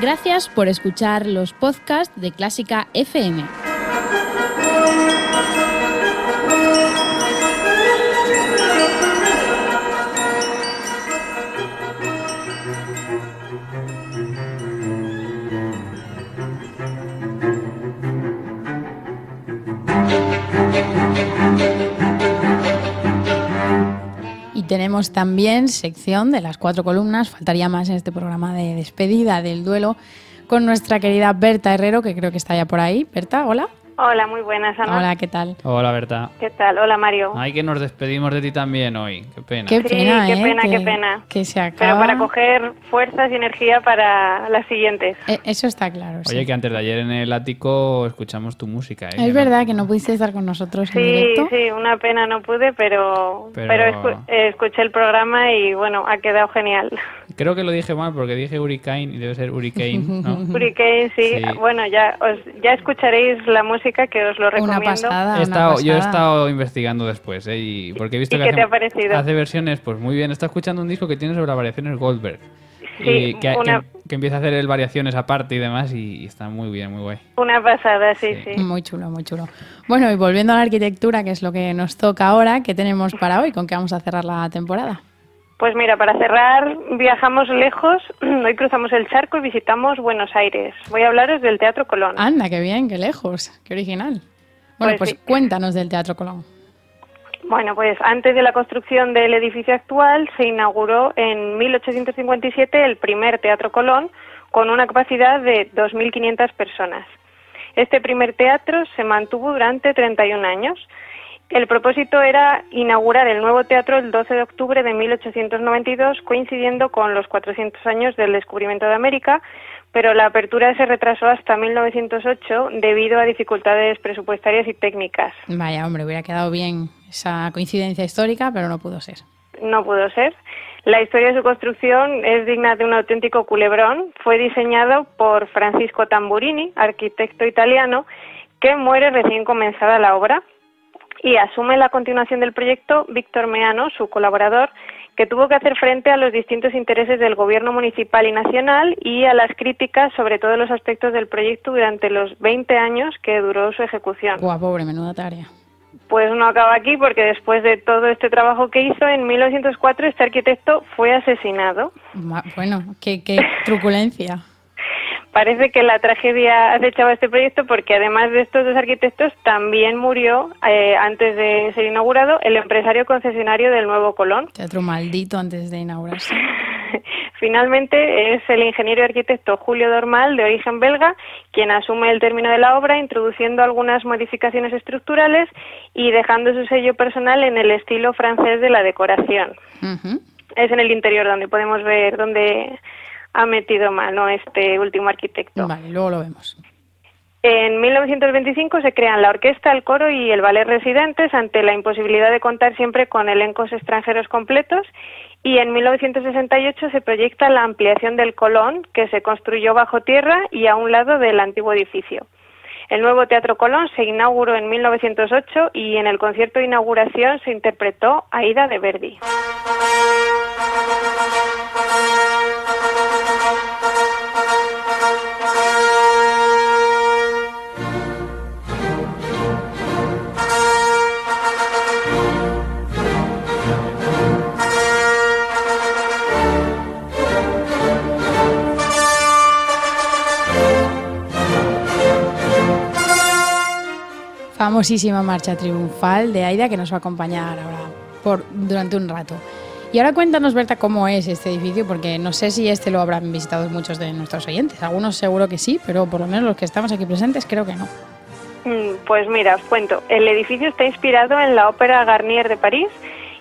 Gracias por escuchar los podcasts de Clásica FM. Tenemos también sección de las cuatro columnas, faltaría más en este programa de despedida del duelo, con nuestra querida Berta Herrero, que creo que está ya por ahí. Berta, hola. Hola, muy buenas, Ana. Hola, ¿qué tal? Hola, Berta. ¿Qué tal? Hola, Mario. Ay, que nos despedimos de ti también hoy. Qué pena. Qué Sí, pena, qué ¿eh? pena, que, qué pena. Que se Pero acaba. para coger fuerzas y energía para las siguientes. Eh, Eso está claro. sí. Oye, que antes de ayer en el ático escuchamos tu música, ¿eh? Que Es no- verdad que no pudiste estar con nosotros en Sí, directo. sí, una pena no pude, pero, Pero- pero, escu- escuché el programa y bueno, ha quedado genial. Creo que lo dije mal porque dije Hurricane y debe ser Hurricane, ¿no? Hurricane, sí, Sí. bueno, ya os, ya escucharéis la música que os lo Una recomiendo. pasada. He una estado- yo he pasada. estado investigando después, ¿eh? Y porque he visto ¿Y que qué hace, te ha parecido? hace versiones, pues muy bien. Está escuchando un disco que tiene sobre las variaciones Goldberg. Sí, y que, una- que- que empieza a hacer variaciones aparte y demás y, y está muy bien, muy guay. Una pasada, sí, Sí. sí. Muy chulo, muy chulo. Bueno, y volviendo a la arquitectura, que es lo que nos toca ahora, ¿qué tenemos para hoy? ¿Con qué vamos a cerrar la temporada? Pues mira, para cerrar, viajamos lejos, hoy cruzamos el charco y visitamos Buenos Aires. Voy a hablaros del Teatro Colón. Anda, qué bien, qué lejos, qué original. Bueno, Pues pues sí. cuéntanos del Teatro Colón. Bueno, pues antes de la construcción del edificio actual se inauguró en 1857 el primer Teatro Colón con una capacidad de 2.500 personas. Este primer teatro se mantuvo durante 31 años. El propósito era inaugurar el nuevo teatro el 12 de octubre de 1892, coincidiendo con los 400 años del descubrimiento de América, pero la apertura se retrasó hasta 1908 debido a dificultades presupuestarias y técnicas. Vaya, hombre, hubiera quedado bien esa coincidencia histórica, pero no pudo ser. no pudo ser. La historia de su construcción es digna de un auténtico culebrón. Fue diseñado por Francisco Tamburini, arquitecto italiano, que muere recién comenzada la obra y asume la continuación del proyecto Víctor Meano, su colaborador, que tuvo que hacer frente a los distintos intereses del gobierno municipal y nacional y a las críticas sobre todos los aspectos del proyecto durante los 20 años que duró su ejecución. Guau, pobre, menuda tarea. Pues no acaba aquí porque después de todo este trabajo que hizo, en 1904 este arquitecto fue asesinado. Bueno, qué, qué truculencia. Parece que la tragedia acechaba este proyecto porque además de estos dos arquitectos también murió eh, antes de ser inaugurado el empresario concesionario del nuevo Colón. Teatro maldito antes de inaugurarse. Finalmente es el ingeniero y arquitecto Julio Dormal, de origen belga, quien asume el término de la obra, introduciendo algunas modificaciones estructurales y dejando su sello personal en el estilo francés de la decoración. Es en el interior donde podemos ver dónde ha metido mano este último arquitecto. Vale, luego lo vemos. En 1925 se crean la orquesta, el coro y el ballet residentes ante la imposibilidad de contar siempre con elencos extranjeros completos y en 1968 se proyecta la ampliación del Colón que se construyó bajo tierra y a un lado del antiguo edificio. El nuevo Teatro Colón se inauguró en 1908 y en el concierto de inauguración se interpretó Aida de Verdi. Famosísima marcha triunfal de Aida que nos va a acompañar ahora por, durante un rato. Y ahora cuéntanos, Berta, cómo es este edificio, porque no sé si este lo habrán visitado muchos de nuestros oyentes. Algunos seguro que sí, pero por lo menos los que estamos aquí presentes creo que no. Mm, Pues mira, os cuento. El edificio está inspirado en la ópera Garnier de París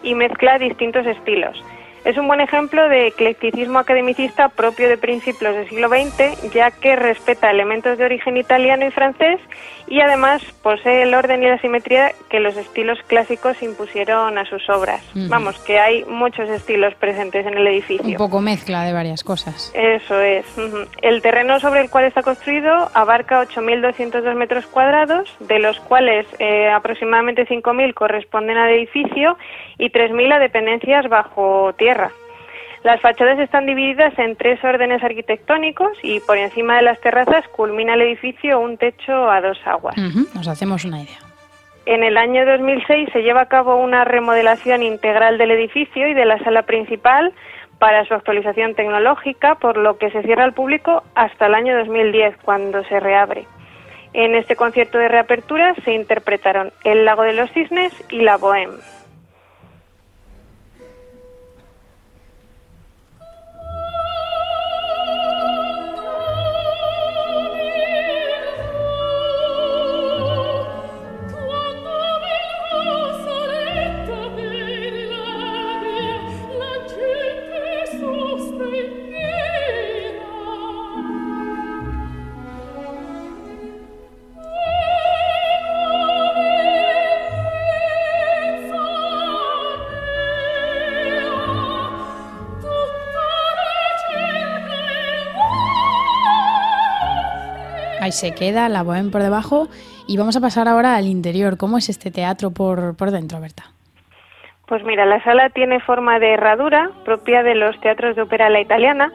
y mezcla distintos estilos. Es un buen ejemplo de eclecticismo academicista propio de principios del siglo XX, ya que respeta elementos de origen italiano y francés y además posee el orden y la simetría que los estilos clásicos impusieron a sus obras. Ujú. Vamos, que hay muchos estilos presentes en el Un edificio. poco mezcla de varias cosas. Eso es. ujú. El terreno sobre el cual está construido abarca 8.202 metros cuadrados, de los cuales eh, aproximadamente 5.000 corresponden al edificio y 3.000 a dependencias bajo tierra. Las fachadas están divididas en tres órdenes arquitectónicos y por encima de las terrazas culmina el edificio un techo a dos aguas. Ujú, Nos hacemos una idea. En el año 2006 se lleva a cabo una remodelación integral del edificio y de la sala principal para su actualización tecnológica, por lo que se cierra al público hasta el año 2010, cuando se reabre. En este concierto de reapertura se interpretaron El lago de los cisnes y La Bohème. Se queda la bohème por debajo y vamos a pasar ahora al interior. ¿Cómo es este teatro por, por dentro, Berta? Pues mira, la sala tiene forma de herradura propia de los teatros de ópera la italiana,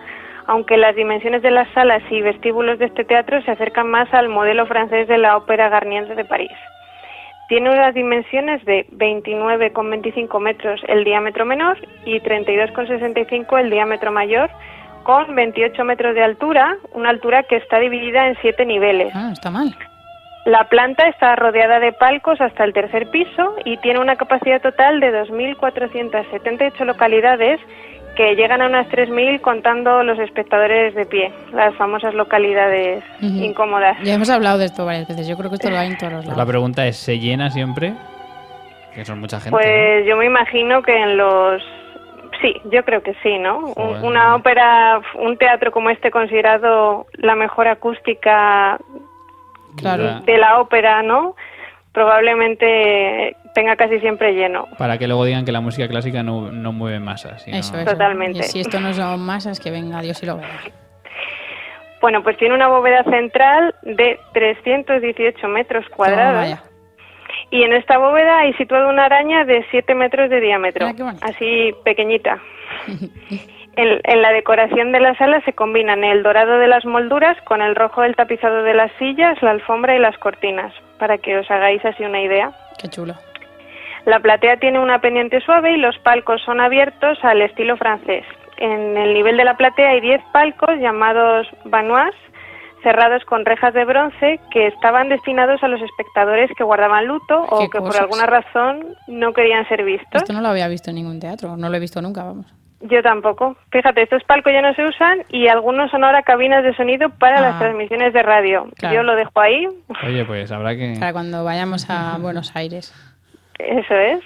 aunque las dimensiones de las salas y vestíbulos de este teatro se acercan más al modelo francés de la ópera Garnier de París. Tiene unas dimensiones de 29,25 metros el diámetro menor y 32,65 el diámetro mayor, con 28 metros de altura, una altura que está dividida en siete niveles. Ah, no está mal. La planta está rodeada de palcos hasta el tercer piso y tiene una capacidad total de 2.478 localidades que llegan a unas 3.000 contando los espectadores de pie, las famosas localidades Ujú. incómodas. Ya hemos hablado de esto varias veces. Yo creo que esto lo hay en todos los Pues la lados. pregunta es, ¿se llena siempre? Que son mucha gente. Pues yo me imagino que en los... Sí, yo creo que sí, ¿no? Un- Joder. Una ópera, un teatro como este considerado la mejor acústica de la ópera, ¿no? Probablemente tenga casi siempre lleno. Para que luego digan que la música clásica no, no mueve masas. sino- Eso, eso. Totalmente. Y si esto no son masas, que venga Dios y lo vea. Bueno, pues tiene una bóveda central de 318 metros cuadrados. Ya. Y en esta bóveda hay situada una araña de 7 metros de diámetro, Ah, así pequeñita. En, en la decoración de la sala se combinan el dorado de las molduras con el rojo del tapizado de las sillas, la alfombra y las cortinas, para que os hagáis así una idea. Qué chulo. La platea tiene una pendiente suave y los palcos son abiertos al estilo francés. En el nivel de la platea hay 10 palcos llamados banois, cerrados con rejas de bronce que estaban destinados a los espectadores que guardaban luto o que por alguna razón no querían ser vistos. Esto no lo había visto en ningún teatro. No lo he visto nunca, vamos. Yo tampoco. Fíjate, estos palcos ya no se usan y algunos son ahora cabinas de sonido para Ah. las transmisiones de radio. Claro. Yo lo dejo ahí. Oye, pues habrá que... Para cuando vayamos a Buenos Aires. Eso es.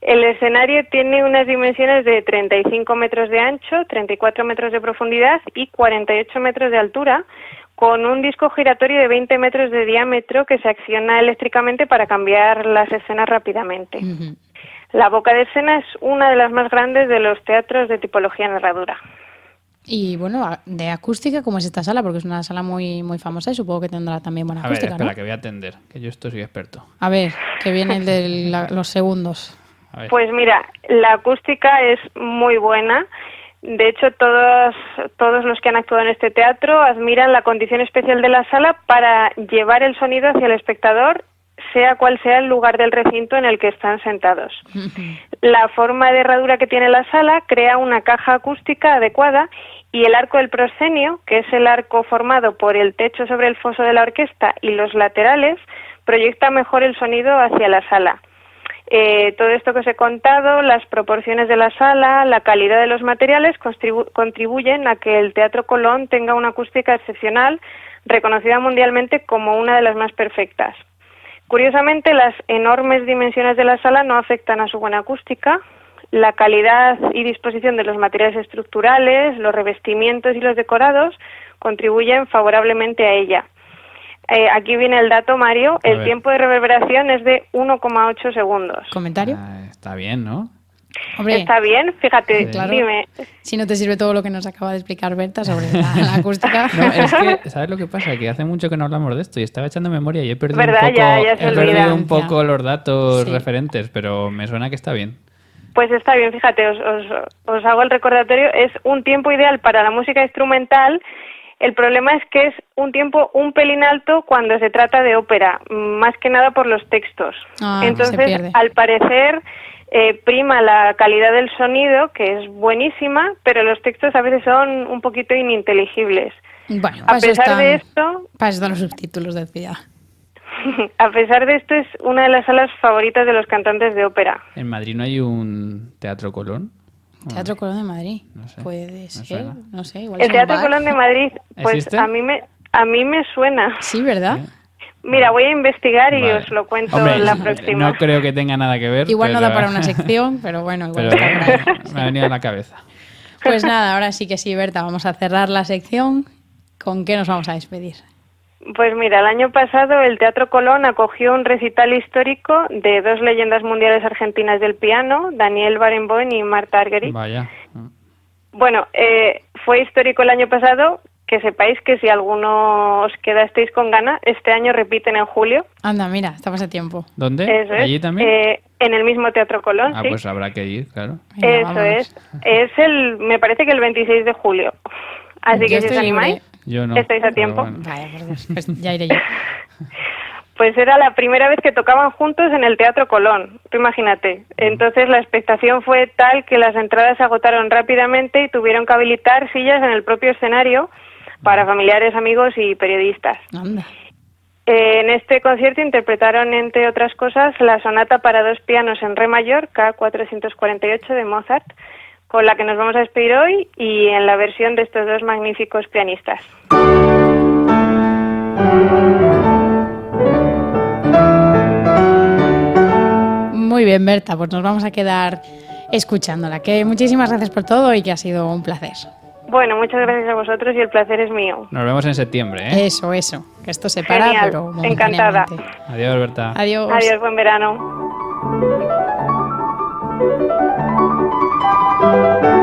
El escenario tiene unas dimensiones de 35 metros de ancho, 34 metros de profundidad y 48 metros de altura, con un disco giratorio de 20 metros de diámetro que se acciona eléctricamente para cambiar las escenas rápidamente. La boca de escena es una de las más grandes de los teatros de tipología en herradura. Y bueno, de acústica, ¿cómo es esta sala? Porque es una sala muy, muy famosa y supongo que tendrá también buena A ver, acústica, espera, ¿no? que voy a atender, que yo esto soy experto. A ver, que viene el de la- los segundos. A ver. Pues mira, la acústica es muy buena. De hecho, todos, todos los que han actuado en este teatro admiran la condición especial de la sala para llevar el sonido hacia el espectador, sea cual sea el lugar del recinto en el que están sentados. La forma de herradura que tiene la sala crea una caja acústica adecuada y el arco del proscenio, que es el arco formado por el techo sobre el foso de la orquesta y los laterales, proyecta mejor el sonido hacia la sala. Eh, todo esto que os he contado, las proporciones de la sala, la calidad de los materiales contribu- contribuyen a que el Teatro Colón tenga una acústica excepcional, reconocida mundialmente como una de las más perfectas. Curiosamente, las enormes dimensiones de la sala no afectan a su buena acústica. La calidad y disposición de los materiales estructurales, los revestimientos y los decorados contribuyen favorablemente a ella. Eh, aquí viene el dato, Mario. A El ver. tiempo de reverberación es de 1,8 segundos. ¿Comentario? Ah, está bien, ¿no? Hombre, ¿Está bien? Fíjate, claro. dime. si no te sirve todo lo que nos acaba de explicar Berta sobre la, la acústica. No, es que, ¿sabes lo que pasa? Que hace mucho que no hablamos de esto y estaba echando memoria y he perdido un poco, Ya- ya he perdido un poco los datos Sí. referentes, pero me suena que está bien. Pues está bien, fíjate, os, os, os hago el recordatorio. Es un tiempo ideal para la música instrumental. El problema es que es un tiempo un pelín alto cuando se trata de ópera, más que nada por los textos. Ah, Entonces, al parecer, eh, prima la calidad del sonido, que es buenísima, pero los textos a veces son un poquito ininteligibles. Bueno, A para eso pesar de están- esto, para eso están los subtítulos, decía. a pesar de esto, es una de las salas favoritas de los cantantes de ópera. ¿En Madrid no hay un Teatro Colón? Teatro Colón de Madrid. No sé, Puede ser, no sé. Igual El Teatro. Colón de Madrid, pues ¿Existe? a mí me a mí me suena. Sí, ¿verdad? Mira, voy a investigar y os lo cuento Hombre, la próxima. No creo que tenga nada que ver. Igual no da para una sección, pero bueno, igual pero está por ahí. me ha venido a la cabeza. Pues nada, ahora sí que sí, Berta, vamos a cerrar la sección. ¿Con qué nos vamos a despedir? Pues mira, el año pasado el Teatro Colón acogió un recital histórico de dos leyendas mundiales argentinas del piano, Daniel Barenboim y Marta Argerich. Vaya. Bueno, eh, fue histórico el año pasado. Que sepáis que si alguno os quedasteis con gana, este año repiten en julio. Anda, mira, estamos a tiempo. ¿Dónde? Eso es. ¿Allí también? Eh, en el mismo Teatro Colón, ah, sí. pues habrá que ir, claro. Venga, Eso vámonos. es. Es el, me parece que el 26 de julio. Así Yo que si os animáis, libre. Yo no. estáis a tiempo. bueno. Pues ya iré yo. Pues era la primera vez que tocaban juntos en el Teatro Colón, tú imagínate. Entonces la expectación fue tal que las entradas se agotaron rápidamente y tuvieron que habilitar sillas en el propio escenario para familiares, amigos y periodistas. Anda. Eh, en este concierto interpretaron, entre otras cosas, la sonata para dos pianos en re mayor, K448 de Mozart, con la que nos vamos a despedir hoy y en la versión de estos dos magníficos pianistas. Muy bien, Berta, pues nos vamos a quedar escuchándola. Que muchísimas gracias por todo y que ha sido un placer. Bueno, muchas gracias a vosotros y el placer es mío. Nos vemos en septiembre, ¿eh? Eso, eso. Que esto se para, Genial, pero encantada. Adiós, Berta. Adiós. Adiós, buen verano. Thank you.